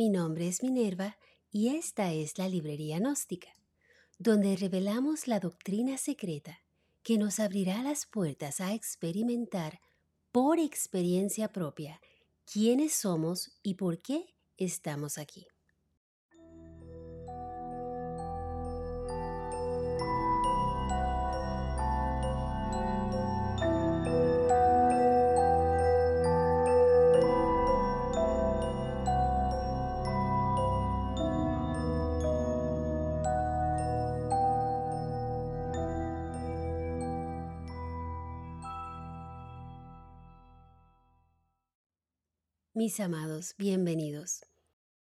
Mi nombre es Minerva y esta es la Librería Gnóstica, donde revelamos la doctrina secreta que nos abrirá las puertas a experimentar por experiencia propia quiénes somos y por qué estamos aquí. Mis amados, bienvenidos.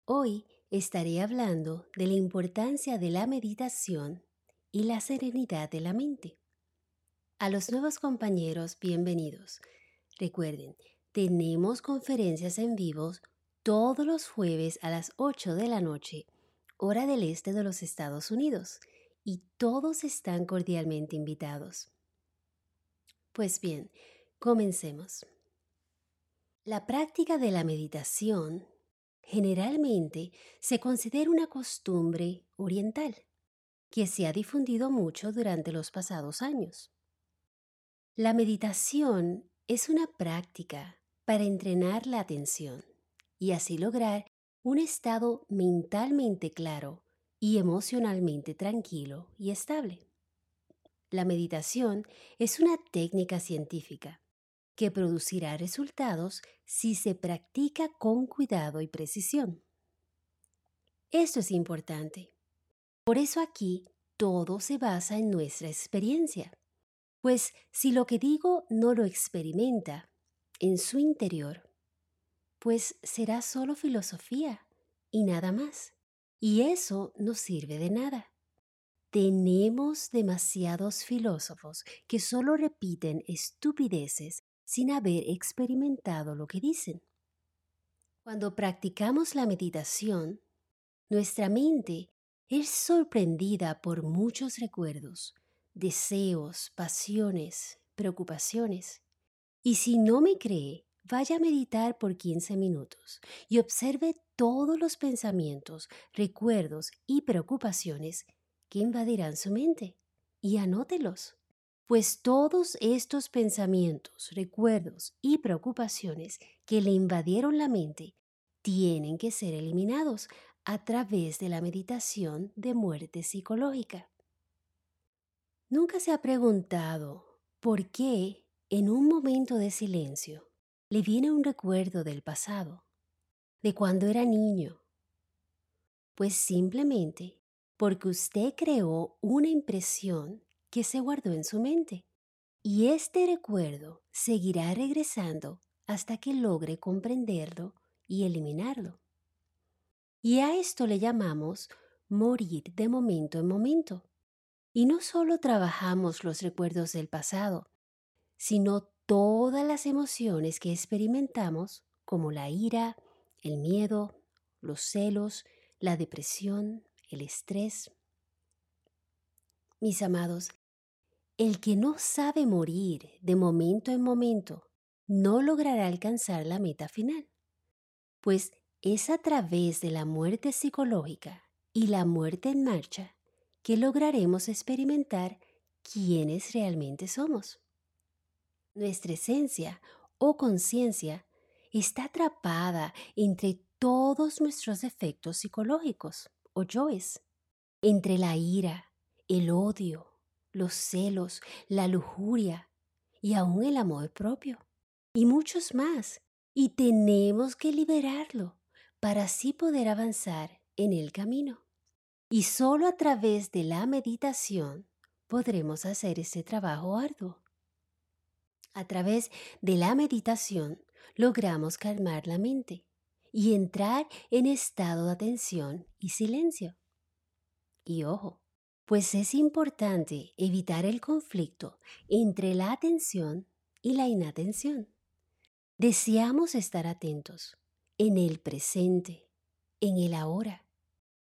Hoy estaré hablando de la importancia de la meditación y la serenidad de la mente. A los nuevos compañeros, bienvenidos. Recuerden, tenemos conferencias en vivo todos los jueves a las 8 de la noche, hora del este de los Estados Unidos, y todos están cordialmente invitados. Pues bien, comencemos. La práctica de la meditación generalmente se considera una costumbre oriental que se ha difundido mucho durante los pasados años. La meditación es una práctica para entrenar la atención y así lograr un estado mentalmente claro y emocionalmente tranquilo y estable. La meditación es una técnica científica que producirá resultados si se practica con cuidado y precisión. Esto es importante. Por eso aquí todo se basa en nuestra experiencia. Pues si lo que digo no lo experimenta en su interior, pues será solo filosofía y nada más. Y eso no sirve de nada. Tenemos demasiados filósofos que solo repiten estupideces sin haber experimentado lo que dicen. Cuando practicamos la meditación, nuestra mente es sorprendida por muchos recuerdos, deseos, pasiones, preocupaciones. Y si no me cree, vaya a meditar por 15 minutos y observe todos los pensamientos, recuerdos y preocupaciones que invadirán su mente y anótelos pues todos estos pensamientos, recuerdos y preocupaciones que le invadieron la mente tienen que ser eliminados a través de la meditación de muerte psicológica. ¿Nunca se ha preguntado por qué en un momento de silencio le viene un recuerdo del pasado, de cuando era niño? Pues simplemente porque usted creó una impresión que se guardó en su mente. Y este recuerdo seguirá regresando hasta que logre comprenderlo y eliminarlo. Y a esto le llamamos morir de momento en momento. Y no solo trabajamos los recuerdos del pasado, sino todas las emociones que experimentamos, como la ira, el miedo, los celos, la depresión, el estrés. Mis amados, el que no sabe morir de momento en momento no logrará alcanzar la meta final, pues es a través de la muerte psicológica y la muerte en marcha que lograremos experimentar quiénes realmente somos. Nuestra esencia o conciencia está atrapada entre todos nuestros efectos psicológicos o yoes, entre la ira, el odio, los celos, la lujuria y aún el amor propio. Y muchos más. Y tenemos que liberarlo para así poder avanzar en el camino. Y solo a través de la meditación podremos hacer ese trabajo arduo. A través de la meditación logramos calmar la mente y entrar en estado de atención y silencio. Y ojo, pues es importante evitar el conflicto entre la atención y la inatención. Deseamos estar atentos en el presente, en el ahora,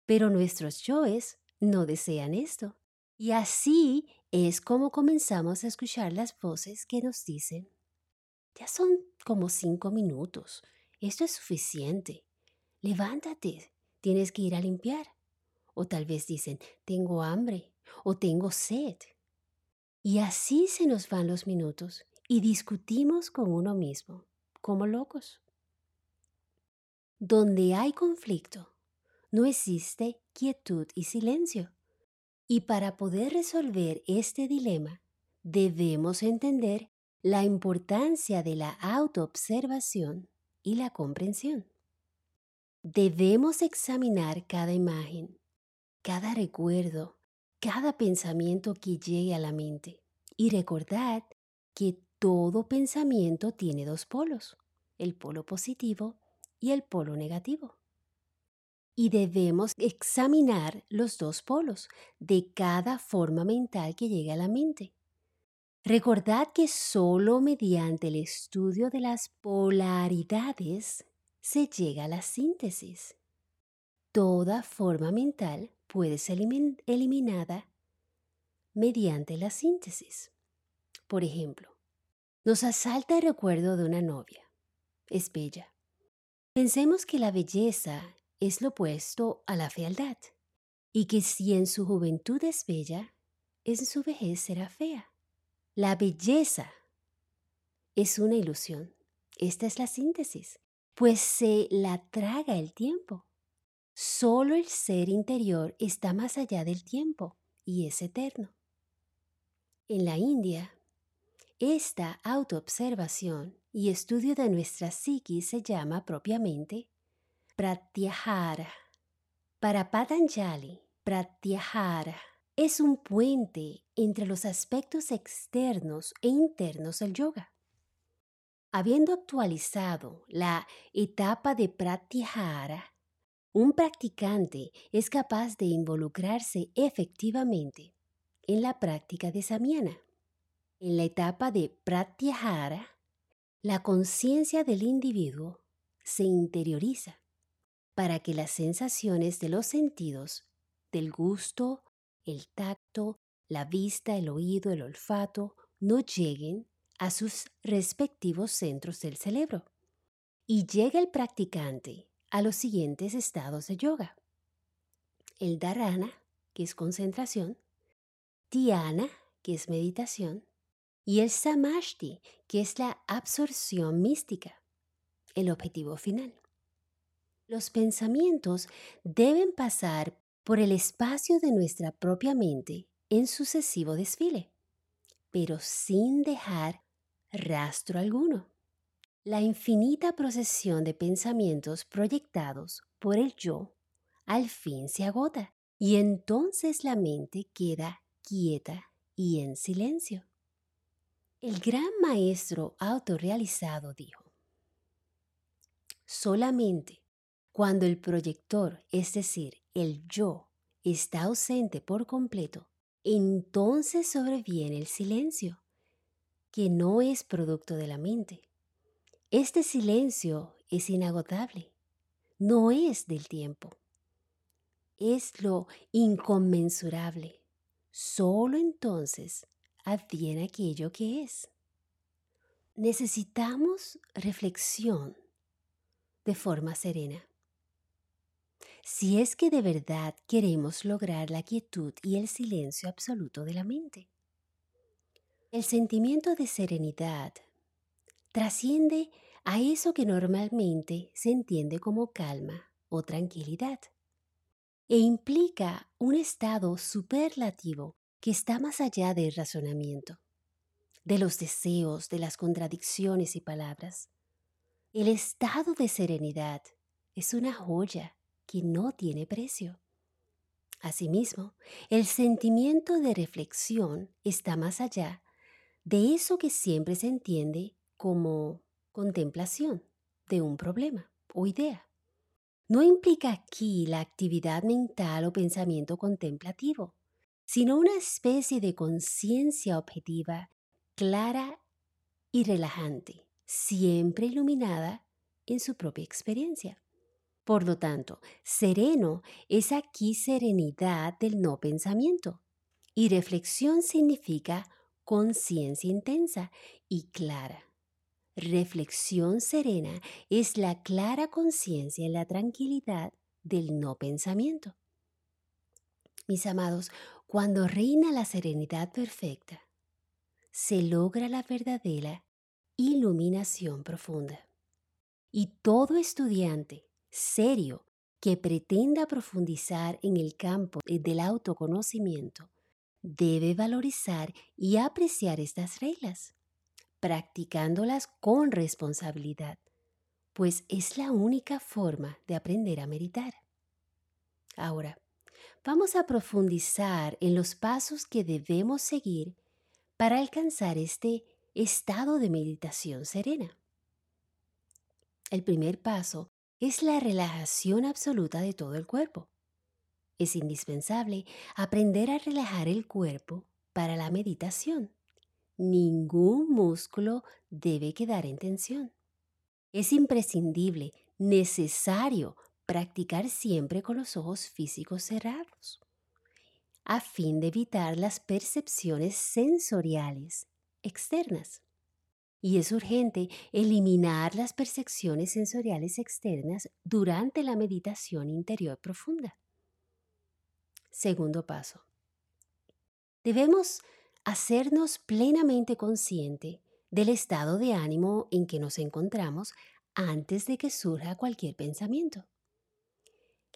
pero nuestros yoes no desean esto. Y así es como comenzamos a escuchar las voces que nos dicen, ya son como cinco minutos, esto es suficiente, levántate, tienes que ir a limpiar. O tal vez dicen, tengo hambre o tengo sed. Y así se nos van los minutos y discutimos con uno mismo, como locos. Donde hay conflicto, no existe quietud y silencio. Y para poder resolver este dilema, debemos entender la importancia de la autoobservación y la comprensión. Debemos examinar cada imagen, cada recuerdo, cada pensamiento que llegue a la mente y recordar que todo pensamiento tiene dos polos, el polo positivo y el polo negativo. Y debemos examinar los dos polos de cada forma mental que llegue a la mente. Recordad que solo mediante el estudio de las polaridades se llega a la síntesis. Toda forma mental puede ser eliminada mediante la síntesis. Por ejemplo, nos asalta el recuerdo de una novia. Es bella. Pensemos que la belleza es lo opuesto a la fealdad y que si en su juventud es bella, en su vejez será fea. La belleza es una ilusión. Esta es la síntesis, pues se la traga el tiempo. Solo el ser interior está más allá del tiempo y es eterno. En la India, esta autoobservación y estudio de nuestra psiquis se llama propiamente Pratyahara. Para Patanjali, Pratyahara es un puente entre los aspectos externos e internos del yoga. Habiendo actualizado la etapa de Pratyahara, un practicante es capaz de involucrarse efectivamente en la práctica de Samyana. En la etapa de Pratyahara, la conciencia del individuo se interioriza para que las sensaciones de los sentidos, del gusto, el tacto, la vista, el oído, el olfato, no lleguen a sus respectivos centros del cerebro. Y llega el practicante a los siguientes estados de yoga. El dharana, que es concentración, dhyana, que es meditación, y el samashti, que es la absorción mística, el objetivo final. Los pensamientos deben pasar por el espacio de nuestra propia mente en sucesivo desfile, pero sin dejar rastro alguno la infinita procesión de pensamientos proyectados por el yo al fin se agota y entonces la mente queda quieta y en silencio. El gran maestro autorrealizado dijo, solamente cuando el proyector, es decir, el yo, está ausente por completo, entonces sobreviene el silencio, que no es producto de la mente, este silencio es inagotable, no es del tiempo, es lo inconmensurable. Solo entonces adviene aquello que es. Necesitamos reflexión de forma serena. Si es que de verdad queremos lograr la quietud y el silencio absoluto de la mente. El sentimiento de serenidad trasciende a eso que normalmente se entiende como calma o tranquilidad, e implica un estado superlativo que está más allá del razonamiento, de los deseos, de las contradicciones y palabras. El estado de serenidad es una joya que no tiene precio. Asimismo, el sentimiento de reflexión está más allá de eso que siempre se entiende como contemplación de un problema o idea. No implica aquí la actividad mental o pensamiento contemplativo, sino una especie de conciencia objetiva, clara y relajante, siempre iluminada en su propia experiencia. Por lo tanto, sereno es aquí serenidad del no pensamiento y reflexión significa conciencia intensa y clara reflexión serena es la clara conciencia y la tranquilidad del no pensamiento. Mis amados, cuando reina la serenidad perfecta, se logra la verdadera iluminación profunda. Y todo estudiante serio que pretenda profundizar en el campo del autoconocimiento debe valorizar y apreciar estas reglas, practicándolas con responsabilidad, pues es la única forma de aprender a meditar. Ahora, vamos a profundizar en los pasos que debemos seguir para alcanzar este estado de meditación serena. El primer paso es la relajación absoluta de todo el cuerpo. Es indispensable aprender a relajar el cuerpo para la meditación. Ningún músculo debe quedar en tensión. Es imprescindible, necesario, practicar siempre con los ojos físicos cerrados, a fin de evitar las percepciones sensoriales externas. Y es urgente eliminar las percepciones sensoriales externas durante la meditación interior profunda. Segundo paso. Debemos hacernos plenamente consciente del estado de ánimo en que nos encontramos antes de que surja cualquier pensamiento.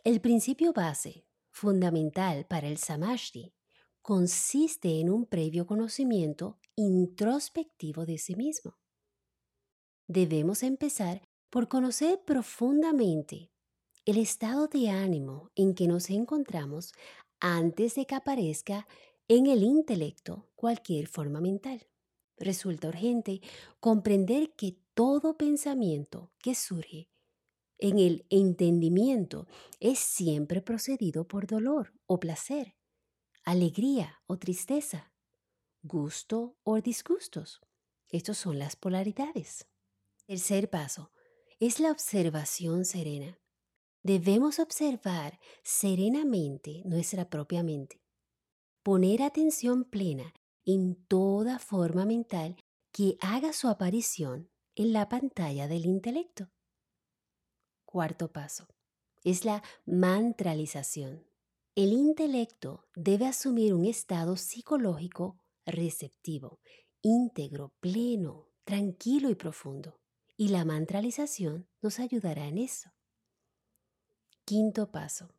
El principio base, fundamental para el samashti, consiste en un previo conocimiento introspectivo de sí mismo. Debemos empezar por conocer profundamente el estado de ánimo en que nos encontramos antes de que aparezca en el intelecto cualquier forma mental. Resulta urgente comprender que todo pensamiento que surge en el entendimiento es siempre procedido por dolor o placer, alegría o tristeza, gusto o disgustos. Estos son las polaridades. Tercer paso es la observación serena. Debemos observar serenamente nuestra propia mente. Poner atención plena en toda forma mental que haga su aparición en la pantalla del intelecto. Cuarto paso es la mantralización. El intelecto debe asumir un estado psicológico receptivo, íntegro, pleno, tranquilo y profundo. Y la mantralización nos ayudará en eso. Quinto paso.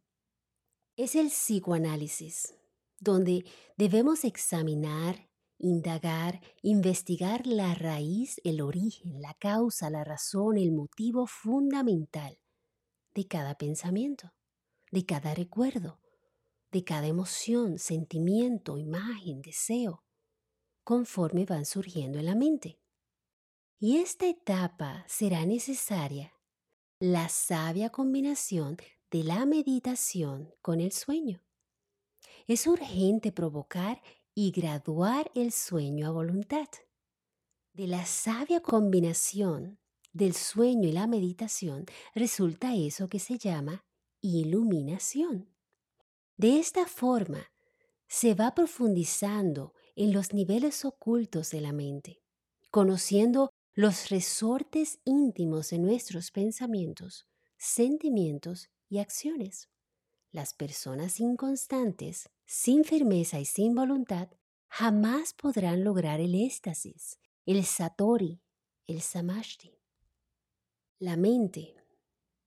Es el psicoanálisis, donde debemos examinar, indagar, investigar la raíz, el origen, la causa, la razón, el motivo fundamental de cada pensamiento, de cada recuerdo, de cada emoción, sentimiento, imagen, deseo, conforme van surgiendo en la mente. Y esta etapa será necesaria la sabia combinación de la meditación con el sueño. Es urgente provocar y graduar el sueño a voluntad. De la sabia combinación del sueño y la meditación resulta eso que se llama iluminación. De esta forma, se va profundizando en los niveles ocultos de la mente, conociendo los resortes íntimos de nuestros pensamientos, sentimientos y acciones. Las personas inconstantes, sin firmeza y sin voluntad, jamás podrán lograr el éxtasis, el satori, el samashti. La mente,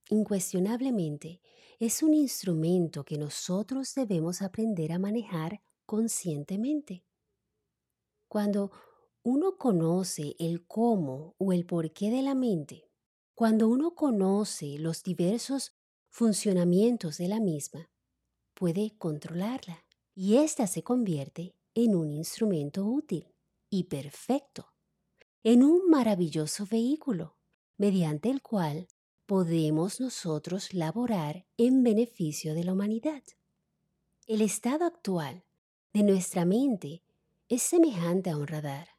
incuestionablemente, es un instrumento que nosotros debemos aprender a manejar conscientemente. Cuando uno conoce el cómo o el porqué de la mente, cuando uno conoce los diversos funcionamientos de la misma, puede controlarla y ésta se convierte en un instrumento útil y perfecto, en un maravilloso vehículo mediante el cual podemos nosotros laborar en beneficio de la humanidad. El estado actual de nuestra mente es semejante a un radar.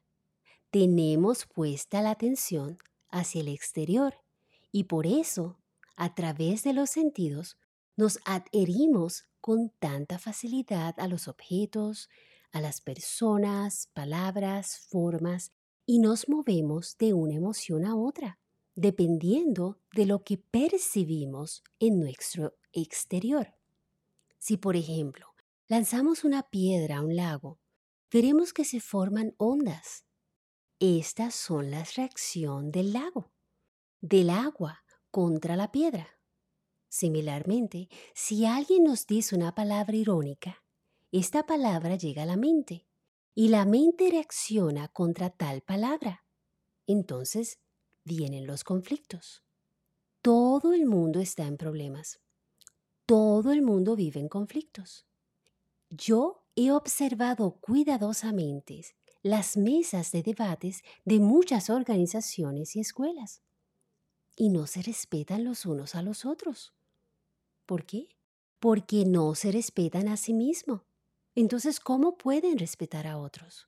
Tenemos puesta la atención hacia el exterior y por eso, a través de los sentidos, nos adherimos con tanta facilidad a los objetos, a las personas, palabras, formas y nos movemos de una emoción a otra, dependiendo de lo que percibimos en nuestro exterior. Si, por ejemplo, lanzamos una piedra a un lago, veremos que se forman ondas. Estas son las reacciones del lago, del agua contra la piedra. Similarmente, si alguien nos dice una palabra irónica, esta palabra llega a la mente y la mente reacciona contra tal palabra. Entonces vienen los conflictos. Todo el mundo está en problemas. Todo el mundo vive en conflictos. Yo he observado cuidadosamente las mesas de debates de muchas organizaciones y escuelas y no se respetan los unos a los otros. ¿Por qué? Porque no se respetan a sí mismos. Entonces, ¿cómo pueden respetar a otros?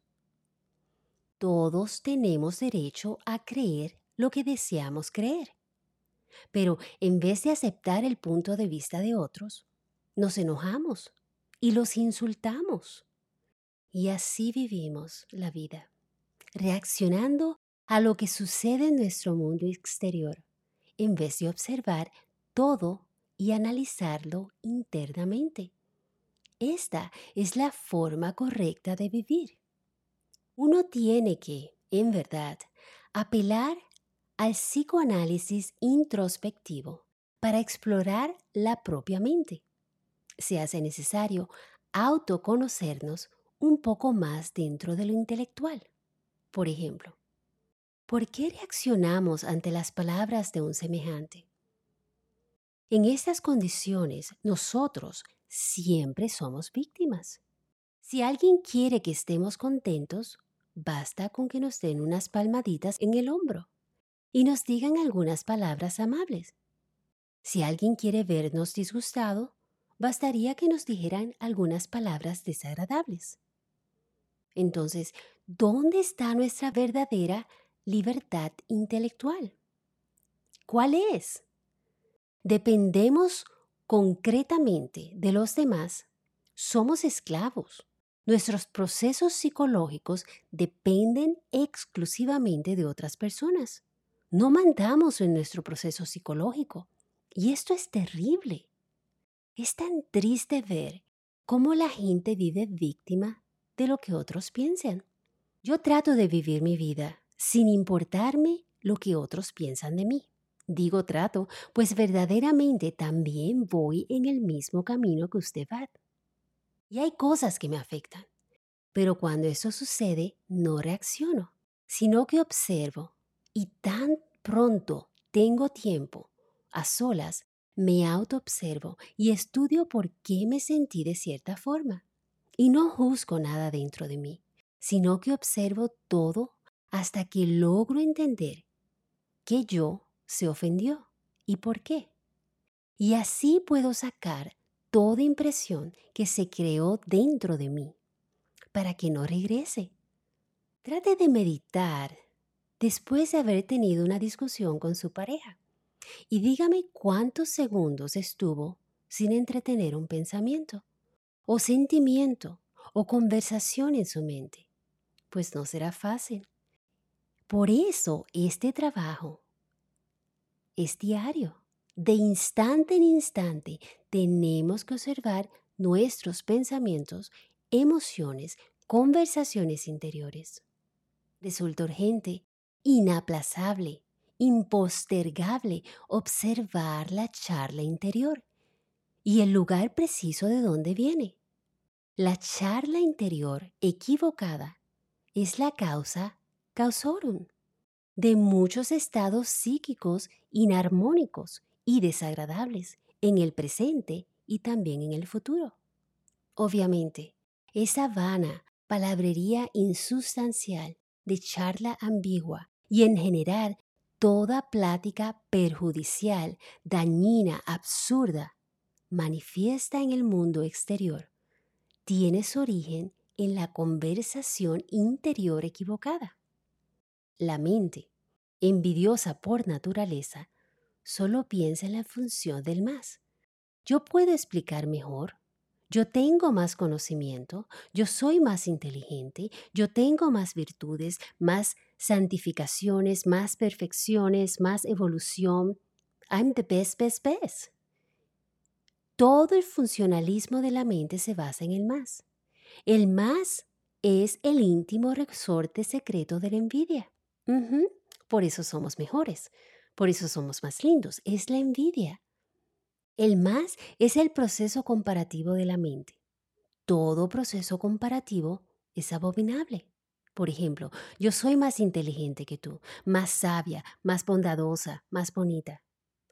Todos tenemos derecho a creer lo que deseamos creer. Pero en vez de aceptar el punto de vista de otros, nos enojamos y los insultamos. Y así vivimos la vida, reaccionando a lo que sucede en nuestro mundo exterior, en vez de observar todo y analizarlo internamente. Esta es la forma correcta de vivir. Uno tiene que, en verdad, apelar al psicoanálisis introspectivo para explorar la propia mente. Se hace necesario autoconocernos un poco más dentro de lo intelectual. Por ejemplo, ¿por qué reaccionamos ante las palabras de un semejante? En estas condiciones, nosotros siempre somos víctimas. Si alguien quiere que estemos contentos, basta con que nos den unas palmaditas en el hombro y nos digan algunas palabras amables. Si alguien quiere vernos disgustado, bastaría que nos dijeran algunas palabras desagradables. Entonces, ¿dónde está nuestra verdadera libertad intelectual? ¿Cuál es? Dependemos concretamente de los demás, somos esclavos. Nuestros procesos psicológicos dependen exclusivamente de otras personas. No mandamos en nuestro proceso psicológico. Y esto es terrible. Es tan triste ver cómo la gente vive víctima de lo que otros piensan. Yo trato de vivir mi vida sin importarme lo que otros piensan de mí. Digo trato, pues verdaderamente también voy en el mismo camino que usted va. Y hay cosas que me afectan. Pero cuando eso sucede, no reacciono, sino que observo y tan pronto tengo tiempo, a solas, me autoobservo y estudio por qué me sentí de cierta forma. Y no juzgo nada dentro de mí, sino que observo todo hasta que logro entender que yo se ofendió y por qué. Y así puedo sacar toda impresión que se creó dentro de mí para que no regrese. Trate de meditar después de haber tenido una discusión con su pareja. Y dígame cuántos segundos estuvo sin entretener un pensamiento, o sentimiento, o conversación en su mente. Pues no será fácil. Por eso este trabajo es diario. De instante en instante tenemos que observar nuestros pensamientos, emociones, conversaciones interiores. Resulta urgente inaplazable, impostergable observar la charla interior y el lugar preciso de donde viene. La charla interior equivocada es la causa causorum de muchos estados psíquicos inarmónicos y desagradables en el presente y también en el futuro. Obviamente, esa vana palabrería insustancial de charla ambigua y en general toda plática perjudicial, dañina, absurda, manifiesta en el mundo exterior, tiene su origen en la conversación interior equivocada. La mente, envidiosa por naturaleza, solo piensa en la función del más. Yo puedo explicar mejor, yo tengo más conocimiento, yo soy más inteligente, yo tengo más virtudes, más santificaciones, más perfecciones, más evolución. I'm the best, best, best. Todo el funcionalismo de la mente se basa en el más. El más es el íntimo resorte secreto de la envidia. Por eso somos mejores, por eso somos más lindos. Es la envidia. El más es el proceso comparativo de la mente. Todo proceso comparativo es abominable. Por ejemplo, yo soy más inteligente que tú, más sabia, más bondadosa, más bonita.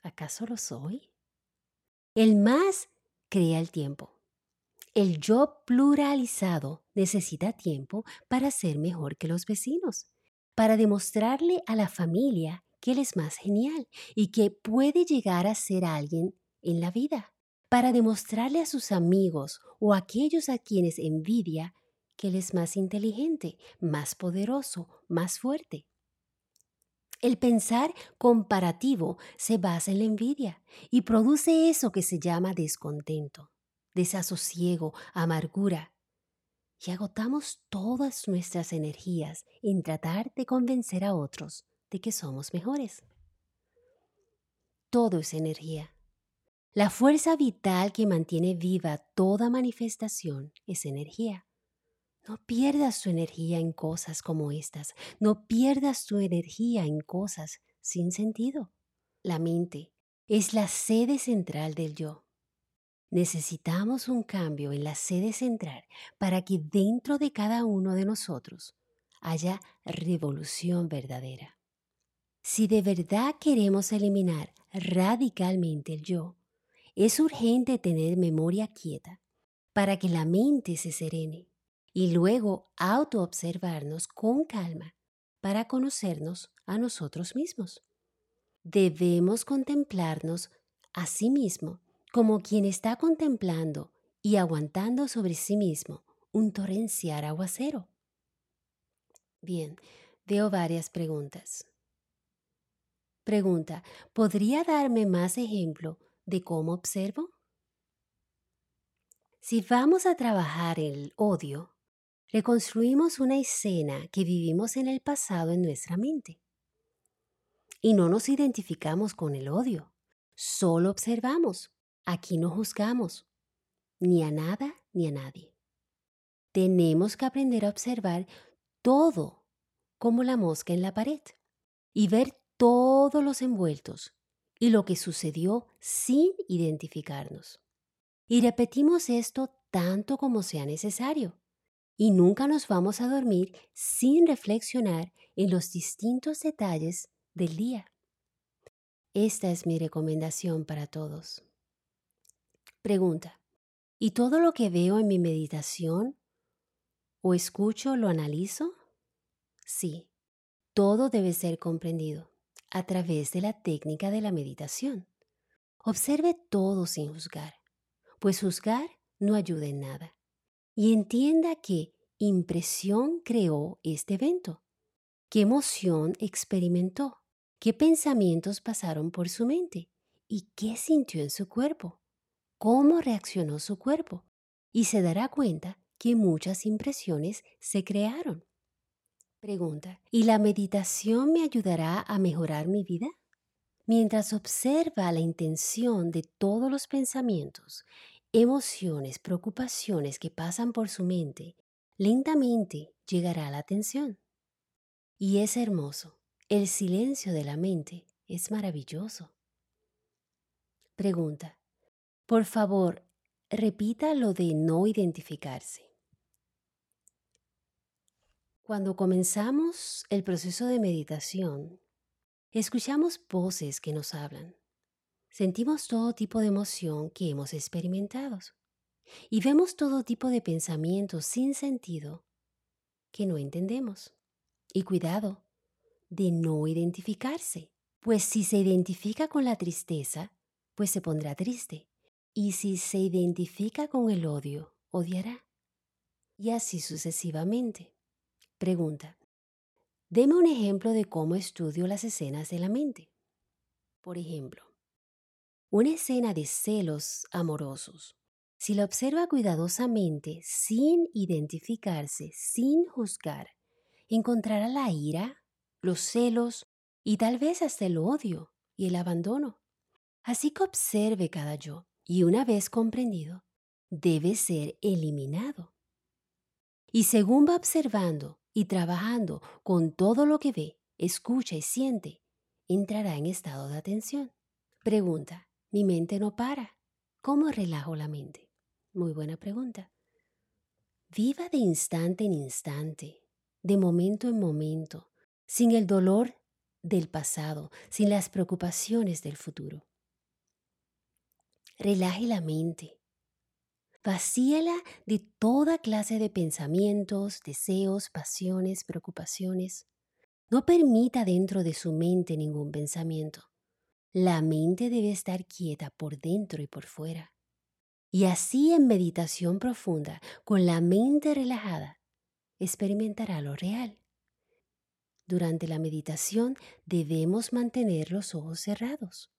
¿Acaso lo soy? El más crea el tiempo. El yo pluralizado necesita tiempo para ser mejor que los vecinos, para demostrarle a la familia que él es más genial y que puede llegar a ser alguien en la vida, para demostrarle a sus amigos o a aquellos a quienes envidia que él es más inteligente, más poderoso, más fuerte. El pensar comparativo se basa en la envidia y produce eso que se llama descontento desasosiego, amargura. Y agotamos todas nuestras energías en tratar de convencer a otros de que somos mejores. Todo es energía. La fuerza vital que mantiene viva toda manifestación es energía. No pierdas tu energía en cosas como estas. No pierdas tu energía en cosas sin sentido. La mente es la sede central del yo. Necesitamos un cambio en la sede central para que dentro de cada uno de nosotros haya revolución verdadera. Si de verdad queremos eliminar radicalmente el yo, es urgente tener memoria quieta para que la mente se serene y luego autoobservarnos con calma para conocernos a nosotros mismos. Debemos contemplarnos a sí mismo como quien está contemplando y aguantando sobre sí mismo un torrencial aguacero. Bien, veo varias preguntas. Pregunta, ¿podría darme más ejemplo de cómo observo? Si vamos a trabajar el odio, reconstruimos una escena que vivimos en el pasado en nuestra mente. Y no nos identificamos con el odio, solo observamos Aquí no juzgamos ni a nada ni a nadie. Tenemos que aprender a observar todo como la mosca en la pared y ver todos los envueltos y lo que sucedió sin identificarnos. Y repetimos esto tanto como sea necesario. Y nunca nos vamos a dormir sin reflexionar en los distintos detalles del día. Esta es mi recomendación para todos. Pregunta. ¿Y todo lo que veo en mi meditación o escucho lo analizo? Sí, todo debe ser comprendido a través de la técnica de la meditación. Observe todo sin juzgar, pues juzgar no ayuda en nada. Y entienda qué impresión creó este evento, qué emoción experimentó, qué pensamientos pasaron por su mente y qué sintió en su cuerpo cómo reaccionó su cuerpo y se dará cuenta que muchas impresiones se crearon. Pregunta, ¿y la meditación me ayudará a mejorar mi vida? Mientras observa la intención de todos los pensamientos, emociones, preocupaciones que pasan por su mente, lentamente llegará la atención. Y es hermoso. El silencio de la mente es maravilloso. Pregunta, por favor, repita lo de no identificarse. Cuando comenzamos el proceso de meditación, escuchamos voces que nos hablan. Sentimos todo tipo de emoción que hemos experimentado y vemos todo tipo de pensamientos sin sentido que no entendemos. Y cuidado de no identificarse, pues si se identifica con la tristeza, pues se pondrá triste. Y si se identifica con el odio, odiará. Y así sucesivamente. Pregunta. Deme un ejemplo de cómo estudio las escenas de la mente. Por ejemplo, una escena de celos amorosos. Si la observa cuidadosamente, sin identificarse, sin juzgar, encontrará la ira, los celos y tal vez hasta el odio y el abandono. Así que observe cada yo y una vez comprendido, debe ser eliminado. Y según va observando y trabajando con todo lo que ve, escucha y siente, entrará en estado de atención. Pregunta, mi mente no para. ¿Cómo relajo la mente? Muy buena pregunta. Viva de instante en instante, de momento en momento, sin el dolor del pasado, sin las preocupaciones del futuro. Relaje la mente. Vacíala de toda clase de pensamientos, deseos, pasiones, preocupaciones. No permita dentro de su mente ningún pensamiento. La mente debe estar quieta por dentro y por fuera. Y así en meditación profunda, con la mente relajada, experimentará lo real. Durante la meditación debemos mantener los ojos cerrados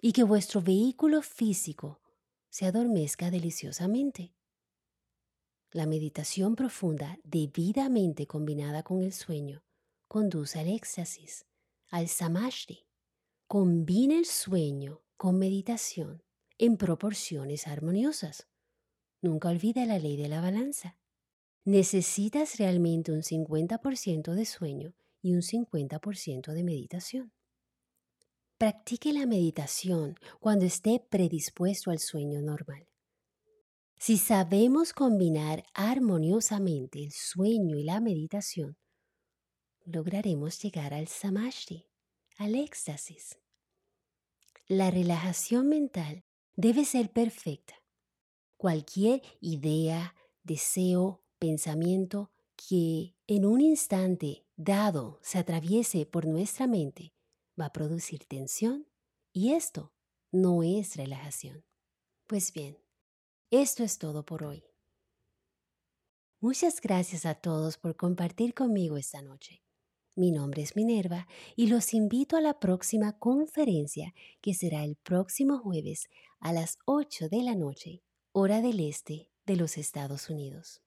y que vuestro vehículo físico se adormezca deliciosamente. La meditación profunda debidamente combinada con el sueño conduce al éxtasis, al samadhi, Combina el sueño con meditación en proporciones armoniosas. Nunca olvide la ley de la balanza. Necesitas realmente un 50% de sueño y un 50% de meditación. Practique la meditación cuando esté predispuesto al sueño normal. Si sabemos combinar armoniosamente el sueño y la meditación, lograremos llegar al samadhi, al éxtasis. La relajación mental debe ser perfecta. Cualquier idea, deseo, pensamiento que en un instante dado se atraviese por nuestra mente va a producir tensión y esto no es relajación. Pues bien, esto es todo por hoy. Muchas gracias a todos por compartir conmigo esta noche. Mi nombre es Minerva y los invito a la próxima conferencia que será el próximo jueves a las 8 de la noche, hora del este de los Estados Unidos.